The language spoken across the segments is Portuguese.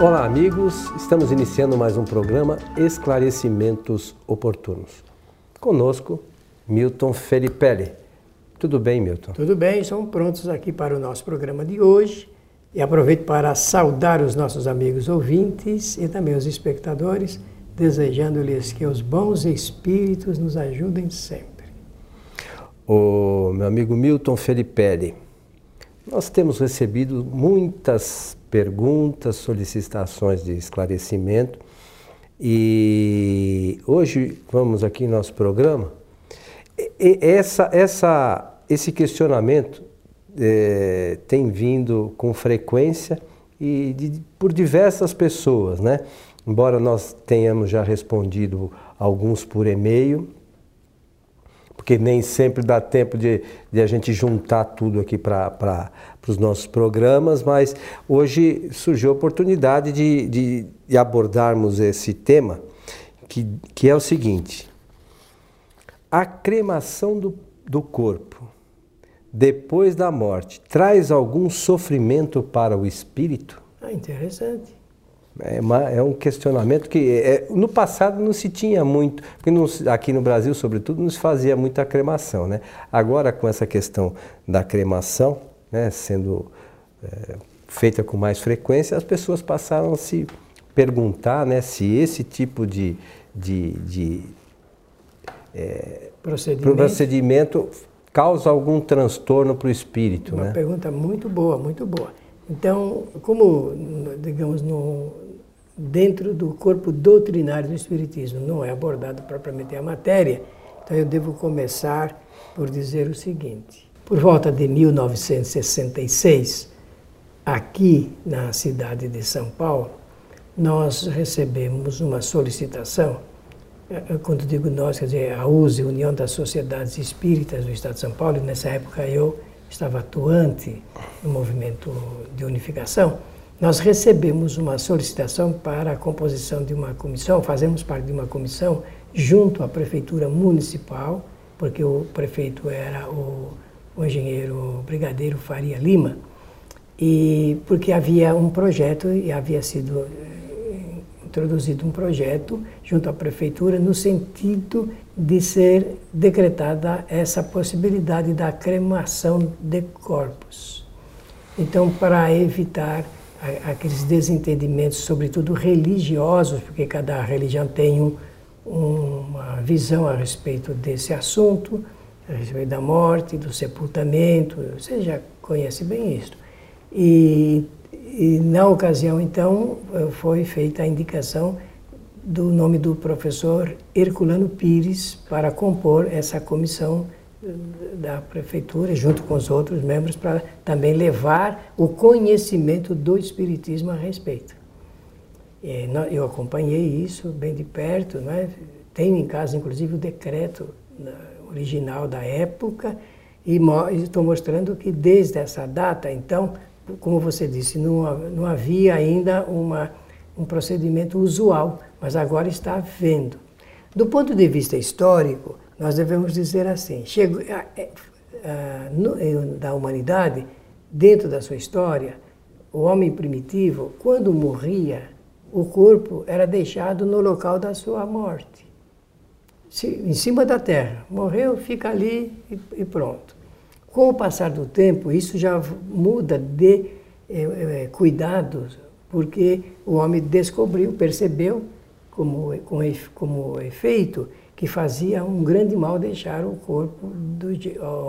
Olá, amigos. Estamos iniciando mais um programa Esclarecimentos Oportunos. Conosco, Milton Felipelli. Tudo bem, Milton? Tudo bem, estamos prontos aqui para o nosso programa de hoje. E aproveito para saudar os nossos amigos ouvintes e também os espectadores, desejando-lhes que os bons espíritos nos ajudem sempre. O meu amigo Milton Felipelli, nós temos recebido muitas perguntas, solicitações de esclarecimento e hoje vamos aqui no nosso programa. E essa, essa, esse questionamento é, tem vindo com frequência e de, por diversas pessoas, né? Embora nós tenhamos já respondido alguns por e-mail, porque nem sempre dá tempo de, de a gente juntar tudo aqui para os nossos programas, mas hoje surgiu a oportunidade de, de, de abordarmos esse tema, que, que é o seguinte: a cremação do, do corpo depois da morte traz algum sofrimento para o espírito? Ah, interessante. É, uma, é um questionamento que é, no passado não se tinha muito, porque não, aqui no Brasil, sobretudo, não se fazia muita cremação. Né? Agora, com essa questão da cremação né, sendo é, feita com mais frequência, as pessoas passaram a se perguntar né, se esse tipo de, de, de é, procedimento. procedimento causa algum transtorno para o espírito? Uma né? pergunta muito boa, muito boa. Então, como, digamos, no, dentro do corpo doutrinário do Espiritismo. Não é abordado propriamente a matéria, então eu devo começar por dizer o seguinte. Por volta de 1966, aqui na cidade de São Paulo, nós recebemos uma solicitação. É, é, quando digo nós, quer dizer, a USE, União das Sociedades Espíritas do Estado de São Paulo, nessa época eu estava atuante no movimento de unificação, nós recebemos uma solicitação para a composição de uma comissão, fazemos parte de uma comissão junto à Prefeitura Municipal, porque o prefeito era o, o engenheiro Brigadeiro Faria Lima, e porque havia um projeto e havia sido introduzido um projeto junto à prefeitura no sentido de ser decretada essa possibilidade da cremação de corpos. Então, para evitar aqueles desentendimentos, sobretudo religiosos, porque cada religião tem um, uma visão a respeito desse assunto, a respeito da morte, do sepultamento, você já conhece bem isso. E e na ocasião, então, foi feita a indicação do nome do professor Herculano Pires para compor essa comissão da prefeitura, junto com os outros membros, para também levar o conhecimento do Espiritismo a respeito. Eu acompanhei isso bem de perto, é? tenho em casa, inclusive, o decreto original da época, e estou mostrando que desde essa data, então, como você disse, não, não havia ainda uma, um procedimento usual, mas agora está havendo. Do ponto de vista histórico, nós devemos dizer assim: chegou, a, a, no, da humanidade, dentro da sua história, o homem primitivo, quando morria, o corpo era deixado no local da sua morte, em cima da terra. Morreu, fica ali e, e pronto. Com o passar do tempo, isso já muda de é, é, cuidados, porque o homem descobriu, percebeu, como, como, como efeito, que fazia um grande mal deixar o corpo do,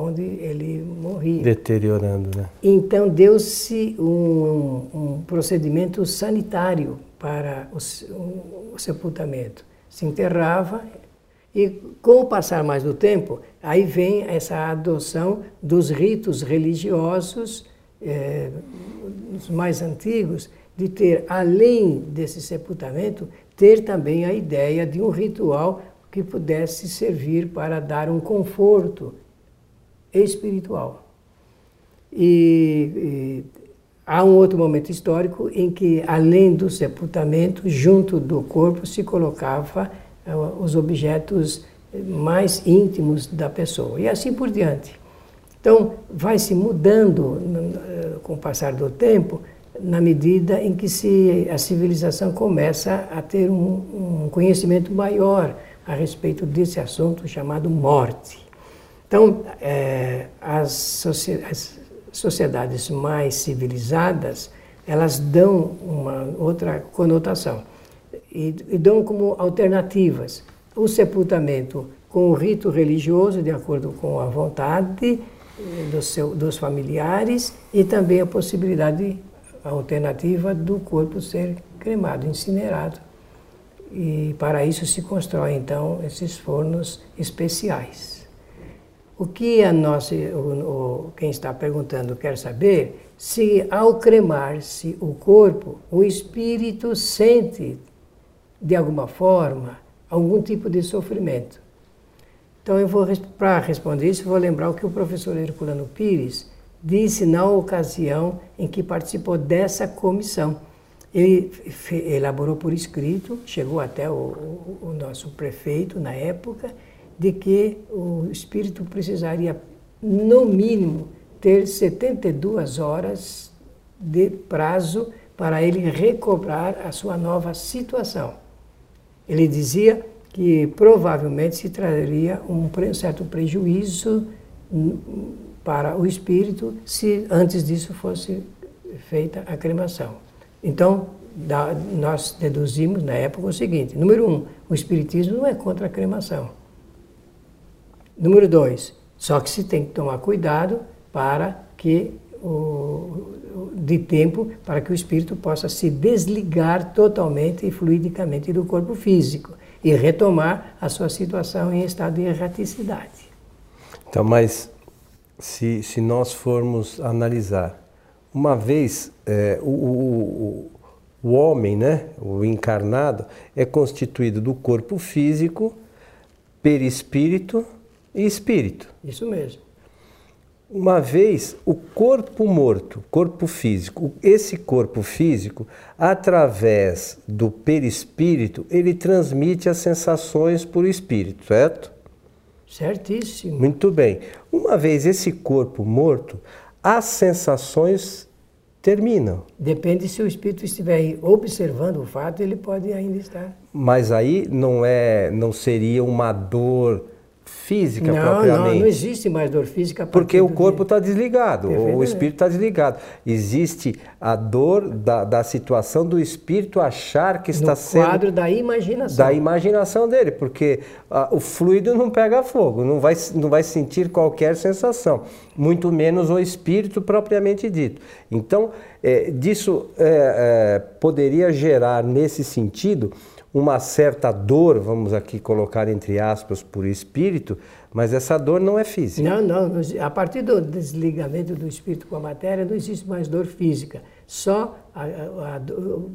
onde ele morria. Deteriorando, né? Então deu-se um, um, procedimento sanitário para o, o sepultamento. Se enterrava e com o passar mais do tempo, aí vem essa adoção dos ritos religiosos é, os mais antigos, de ter, além desse sepultamento, ter também a ideia de um ritual que pudesse servir para dar um conforto espiritual. E, e há um outro momento histórico em que, além do sepultamento, junto do corpo se colocava uh, os objetos mais íntimos da pessoa, e assim por diante. Então, vai se mudando com o passar do tempo na medida em que se, a civilização começa a ter um, um conhecimento maior a respeito desse assunto chamado morte. Então, é, as, soci as sociedades mais civilizadas, elas dão uma outra conotação e, e dão como alternativas o sepultamento com o rito religioso, de acordo com a vontade eh, do seu, dos familiares, e também a possibilidade alternativa do corpo ser cremado, incinerado. E para isso se constrói então esses fornos especiais. O que a nossa, o, o, quem está perguntando quer saber se ao cremar-se o corpo, o espírito sente de alguma forma algum tipo de sofrimento. Então eu vou para responder isso, vou lembrar o que o professor Herculano Pires disse na ocasião em que participou dessa comissão. Ele elaborou por escrito, chegou até o, o, nosso prefeito na época, de que o espírito precisaria, no mínimo, ter 72 horas de prazo para ele recobrar a sua nova situação. Ele dizia que provavelmente se traria um certo prejuízo para o espírito se antes disso fosse feita a cremação. Então, nós deduzimos na época o seguinte: número um, o espiritismo não é contra a cremação. Número dois, só que se tem que tomar cuidado para que o, de tempo para que o espírito possa se desligar totalmente e fluidicamente do corpo físico e retomar a sua situação em estado de erraticidade. Então, mas se, se nós formos analisar, uma vez é, o, o, o homem, né, o encarnado, é constituído do corpo físico, perispírito e espírito. Isso mesmo. Uma vez o corpo morto, corpo físico, esse corpo físico, através do perispírito, ele transmite as sensações por espírito, certo? Certíssimo. Muito bem. Uma vez esse corpo morto, as sensações terminam. Depende se o espírito estiver observando o fato, ele pode ainda estar. Mas aí não é, não seria uma dor física não, propriamente. Não, não existe mais dor física. Porque o corpo está desligado, o espírito está desligado. Existe a dor da, da situação do espírito achar que está no sendo... quadro da imaginação. Da imaginação dele, porque ah, o fluido não pega fogo, não vai, não vai sentir qualquer sensação, muito menos o espírito propriamente dito. Então, é, disso é, é, poderia gerar, nesse sentido, uma certa dor, vamos aqui colocar entre aspas, por espírito, mas essa dor não é física. Não, não. A partir do desligamento do espírito com a matéria, não existe mais dor física. Só, a, a, a,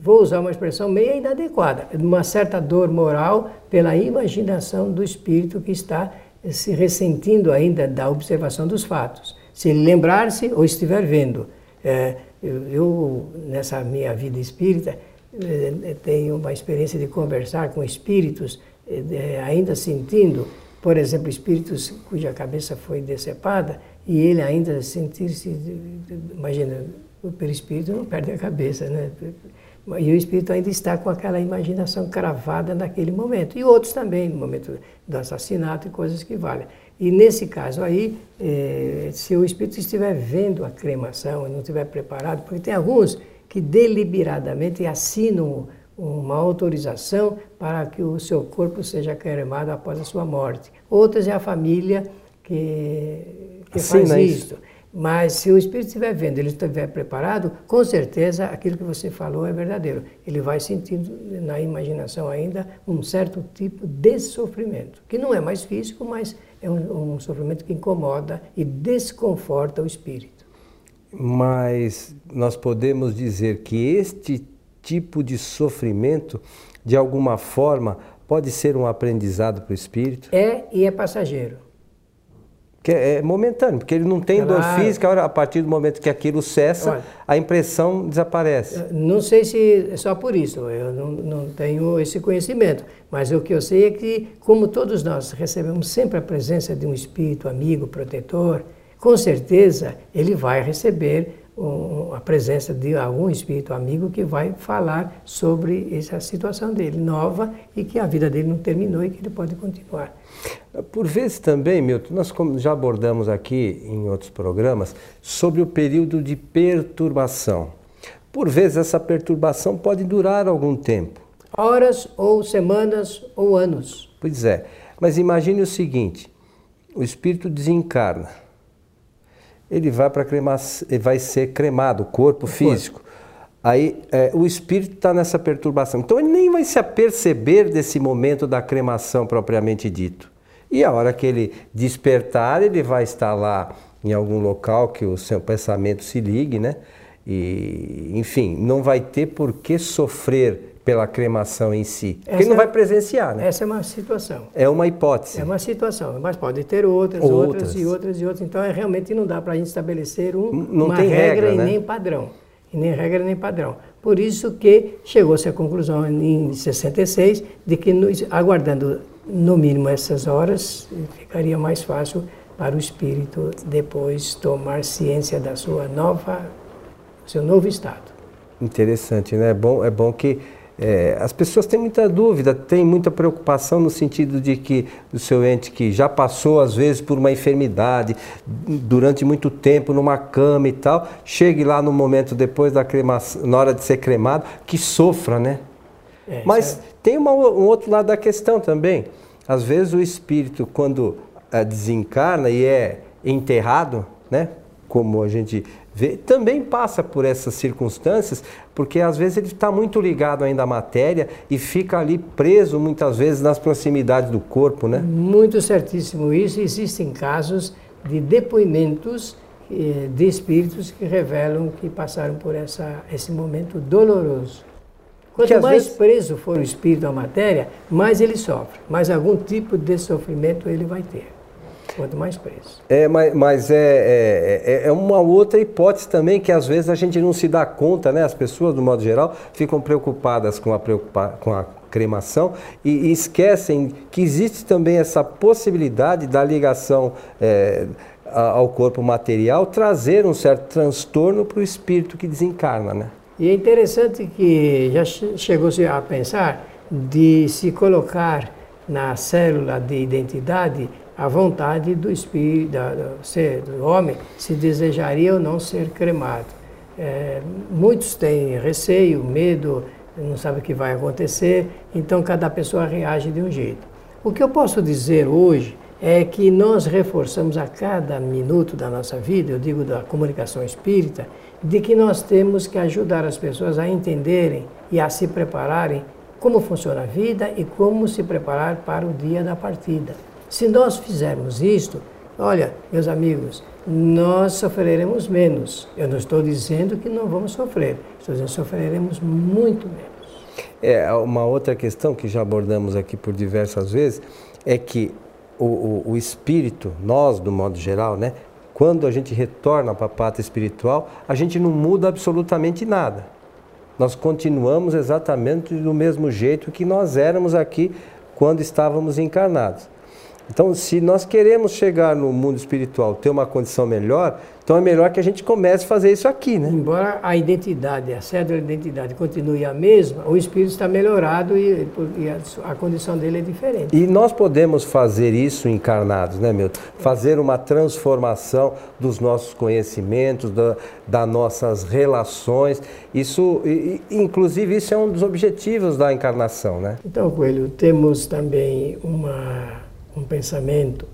vou usar uma expressão meio inadequada, uma certa dor moral pela imaginação do espírito que está se ressentindo ainda da observação dos fatos. Se ele lembrar-se ou estiver vendo. É, eu, eu, nessa minha vida espírita, eh, tenho uma experiência de conversar com espíritos, eh, ainda sentindo, por exemplo, espíritos cuja cabeça foi decepada, e ele ainda sentir-se, imagina, o perispírito não perde a cabeça, né? E o espírito ainda está com aquela imaginação cravada naquele momento. E outros também, no momento do assassinato e coisas que valem. E nesse caso aí, eh, se o espírito estiver vendo a cremação e não estiver preparado, porque tem alguns que deliberadamente assinam uma autorização para que o seu corpo seja cremado após a sua morte. Outras é a família que, que faz isso. Mas se o espírito estiver vendo, ele estiver preparado, com certeza aquilo que você falou é verdadeiro. Ele vai sentindo na imaginação ainda um certo tipo de sofrimento, que não é mais físico, mas é um, um sofrimento que incomoda e desconforta o espírito mas nós podemos dizer que este tipo de sofrimento, de alguma forma, pode ser um aprendizado para o espírito? É e é passageiro. Que é, é momentâneo, porque ele não tem claro. dor física, a partir do momento que aquilo cessa, Olha, a impressão desaparece. Não sei se é só por isso, eu não, não tenho esse conhecimento, mas o que eu sei é que, como todos nós recebemos sempre a presença de um espírito amigo, protetor, com certeza ele vai receber a presença de algum espírito amigo que vai falar sobre essa situação dele, nova, e que a vida dele não terminou e que ele pode continuar. Por vezes também, Milton, nós já abordamos aqui em outros programas sobre o período de perturbação. Por vezes essa perturbação pode durar algum tempo. Horas ou semanas ou anos. Pois é. Mas imagine o seguinte: o espírito desencarna. Ele vai para cremação, vai ser cremado, o corpo o físico. Corpo. Aí é, o espírito está nessa perturbação. Então ele nem vai se aperceber desse momento da cremação propriamente dito. E a hora que ele despertar, ele vai estar lá em algum local que o seu pensamento se ligue, né? E, enfim, não vai ter por que sofrer pela cremação em si. Essa porque não vai presenciar, né? Essa é uma situação. É uma hipótese. É uma situação, mas pode ter outras, outras, outras e outras e outras. Então, é, realmente não dá para a gente estabelecer um, não uma regra, regra e né? nem padrão. E nem regra nem padrão. Por isso que chegou-se à conclusão em 66 de que, aguardando no mínimo essas horas, ficaria mais fácil para o espírito depois tomar ciência da sua nova, seu novo estado. Interessante, né? É bom, é bom que é, as pessoas têm muita dúvida, têm muita preocupação no sentido de que o seu ente que já passou às vezes por uma enfermidade durante muito tempo numa cama e tal, chegue lá no momento depois da cremação, na hora de ser cremado, que sofra, né? É, Mas é... tem uma, um outro lado da questão também. Às vezes o espírito, quando é, desencarna e é enterrado, né? Como a gente vê, também passa por essas circunstâncias, porque às vezes ele está muito ligado ainda à matéria e fica ali preso muitas vezes nas proximidades do corpo, né? Muito certíssimo isso. Existem casos de depoimentos eh, de espíritos que revelam que passaram por essa, esse momento doloroso. Quanto mais vezes... preso for o espírito à matéria, mais ele sofre, mais algum tipo de sofrimento ele vai ter. Quanto mais preso. É, mas, mas é, é, é, é, uma outra hipótese também que às vezes a gente não se dá conta, né? As pessoas, do modo geral, ficam preocupadas com a, preocupa com a cremação e, e esquecem que existe também essa possibilidade da ligação é, ao corpo material trazer um certo transtorno para o espírito que desencarna, né? E é interessante que já chegou-se a pensar de se colocar na célula de identidade a vontade do espírito, do, ser, do homem, se desejaria ou não ser cremado. É, muitos têm receio, medo, não sabem o que vai acontecer, então cada pessoa reage de um jeito. O que eu posso dizer hoje é que nós reforçamos a cada minuto da nossa vida, eu digo da comunicação espírita, de que nós temos que ajudar as pessoas a entenderem e a se prepararem como funciona a vida e como se preparar para o dia da partida. Se nós fizermos isto, olha, meus amigos, nós sofreremos menos. Eu não estou dizendo que não vamos sofrer, estou dizendo que sofreremos muito menos. É, uma outra questão que já abordamos aqui por diversas vezes é que o, o, o espírito, nós, do modo geral, né, quando a gente retorna para a pátria espiritual, a gente não muda absolutamente nada. Nós continuamos exatamente do mesmo jeito que nós éramos aqui quando estávamos encarnados. Então, se nós queremos chegar no mundo espiritual, ter uma condição melhor, então é melhor que a gente comece a fazer isso aqui, né? Embora a identidade, a cédula de identidade continue a mesma, o espírito está melhorado e, e a, a, condição dele é diferente. E nós podemos fazer isso encarnados, né, Milton? Fazer uma transformação dos nossos conhecimentos, da, das nossas relações. Isso, e, inclusive, isso é um dos objetivos da encarnação, né? Então, Coelho, temos também uma um pensamento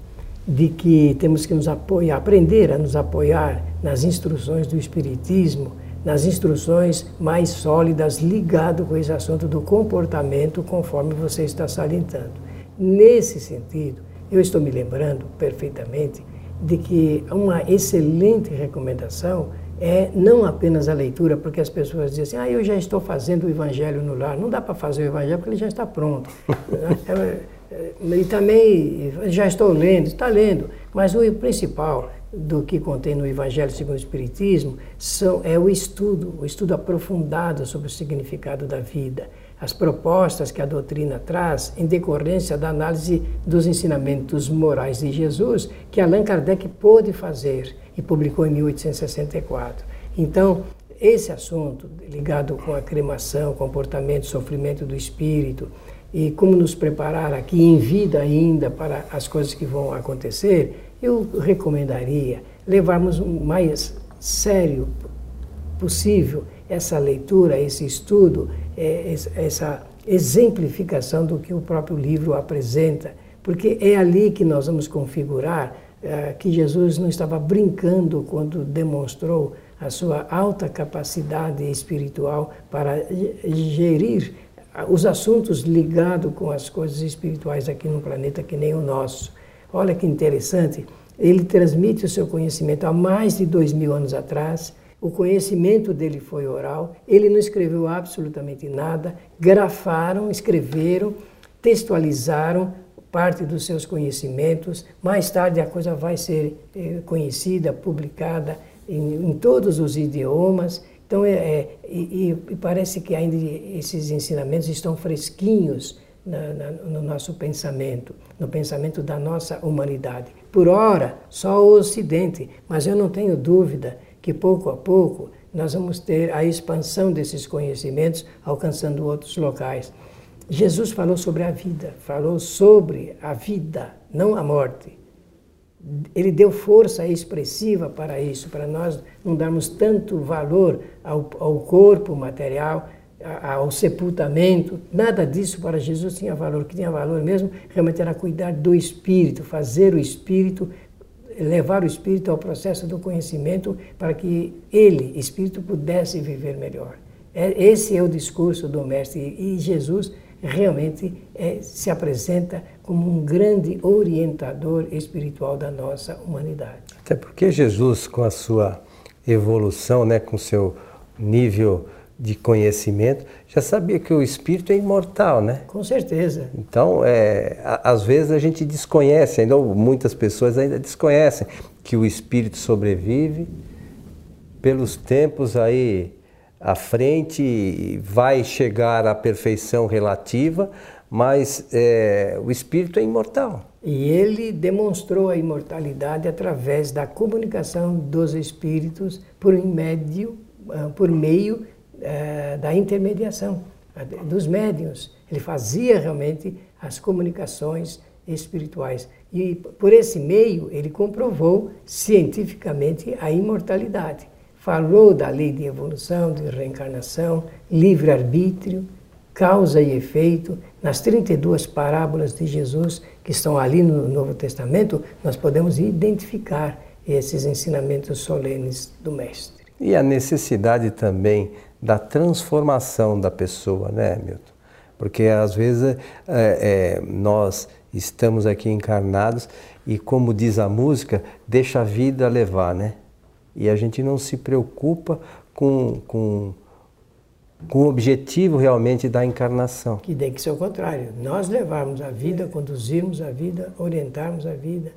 de que temos que nos apoiar, aprender a nos apoiar nas instruções do Espiritismo, nas instruções mais sólidas ligado com esse assunto do comportamento, conforme você está salientando. Nesse sentido, eu estou me lembrando perfeitamente de que uma excelente recomendação é não apenas a leitura, porque as pessoas dizem assim, ah, eu já estou fazendo o Evangelho no lar. Não dá para fazer o Evangelho porque ele já está pronto. É, e também já estou lendo, está lendo, mas o principal do que contém no Evangelho segundo o Espiritismo são, é o estudo, o estudo aprofundado sobre o significado da vida, as propostas que a doutrina traz em decorrência da análise dos ensinamentos morais de Jesus que Allan Kardec pôde fazer e publicou em 1864. Então, esse assunto ligado com a cremação, comportamento, sofrimento do espírito e como nos preparar aqui em vida ainda para as coisas que vão acontecer, eu recomendaria levarmos mais sério possível essa leitura, esse estudo, é, essa exemplificação do que o próprio livro apresenta, porque é ali que nós vamos configurar é, que Jesus não estava brincando quando demonstrou a sua alta capacidade espiritual para gerir os assuntos ligados com as coisas espirituais aqui no planeta que nem o nosso. Olha que interessante, ele transmite o seu conhecimento há mais de dois mil anos atrás. O conhecimento dele foi oral, ele não escreveu absolutamente nada, grafaram, escreveram, textualizaram parte dos seus conhecimentos. Mais tarde a coisa vai ser eh, conhecida, publicada em, em todos os idiomas. Então, é, é e, e, parece que ainda esses ensinamentos estão fresquinhos na, na, no nosso pensamento, no pensamento da nossa humanidade. Por ora, só o Ocidente, mas eu não tenho dúvida que pouco a pouco nós vamos ter a expansão desses conhecimentos alcançando outros locais. Jesus falou sobre a vida, falou sobre a vida, não a morte ele deu força expressiva para isso, para nós não darmos tanto valor ao, ao corpo material, ao sepultamento, nada disso para Jesus tinha valor. O que tinha valor mesmo realmente era cuidar do espírito, fazer o espírito, levar o espírito ao processo do conhecimento para que ele, espírito, pudesse viver melhor. É, esse é o discurso do Mestre e Jesus realmente é, se apresenta como um grande orientador espiritual da nossa humanidade. Até porque Jesus, com a sua evolução, né, com seu nível de conhecimento, já sabia que o espírito é imortal, né? Com certeza. Então, é, às vezes a gente desconhece, ainda muitas pessoas ainda desconhecem que o espírito sobrevive pelos tempos aí à frente, vai chegar à perfeição relativa, mas é, o espírito é imortal. E ele demonstrou a imortalidade através da comunicação dos espíritos por médio, ah, por meio uh, da intermediação dos médiuns. Ele fazia realmente as comunicações espirituais. E por esse meio ele comprovou cientificamente a imortalidade falou da lei de evolução, de reencarnação, livre-arbítrio, causa e efeito. Nas 32 parábolas de Jesus que estão ali no Novo Testamento, nós podemos identificar esses ensinamentos solenes do Mestre. E a necessidade também da transformação da pessoa, né, Milton? Porque às vezes é, é, nós estamos aqui encarnados e, como diz a música, deixa a vida levar, né? E a gente não se preocupa com, com, com o objetivo realmente da encarnação. Que tem que ser o contrário. Nós levarmos a vida, conduzirmos a vida, orientarmos a vida.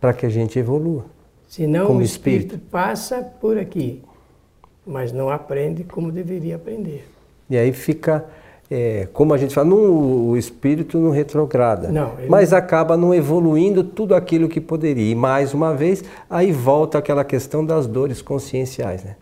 Para que a gente evolua. Senão como o espírito, espírito passa por aqui, mas não aprende como deveria aprender. E aí fica é, como a gente fala, não, o espírito não retrograda, não, mas acaba não evoluindo tudo aquilo que poderia. E mais uma vez, aí volta aquela questão das dores conscienciais, né?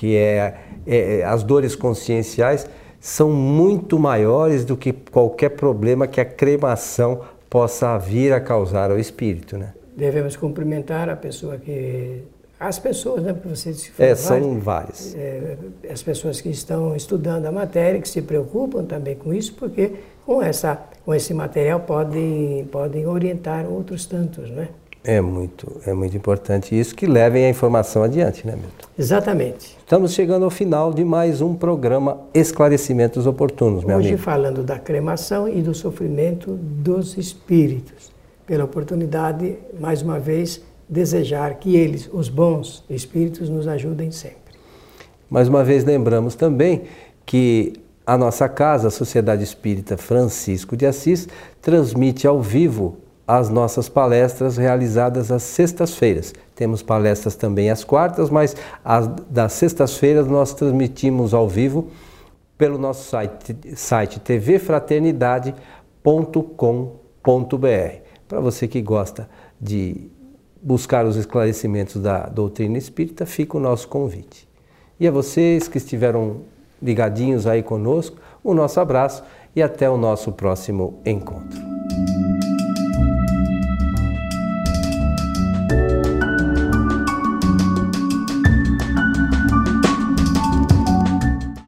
Que é, é, é, as dores conscienciais são muito maiores do que qualquer problema que a cremação possa vir a causar ao espírito. Né? Devemos cumprimentar a pessoa que as pessoas, né, porque você se É, são várias. É, as pessoas que estão estudando a matéria, que se preocupam também com isso, porque com, essa, com esse material podem, podem orientar outros tantos, né? É muito, é muito importante isso que levem a informação adiante, né, Milton? Exatamente. Estamos chegando ao final de mais um programa Esclarecimentos Oportunos, meu Hoje amigo. falando da cremação e do sofrimento dos espíritos. Pela oportunidade, mais uma vez, desejar que eles, os bons espíritos, nos ajudem sempre. Mais uma vez lembramos também que a nossa casa, a Sociedade Espírita Francisco de Assis, transmite ao vivo as nossas palestras realizadas às sextas-feiras. Temos palestras também às quartas, mas as das sextas-feiras nós transmitimos ao vivo pelo nosso site, site tvfraternidade.com.br. Para você que gosta de buscar os esclarecimentos da doutrina espírita, fica o nosso convite. E a vocês que estiveram ligadinhos aí conosco, o nosso abraço e até o nosso próximo encontro.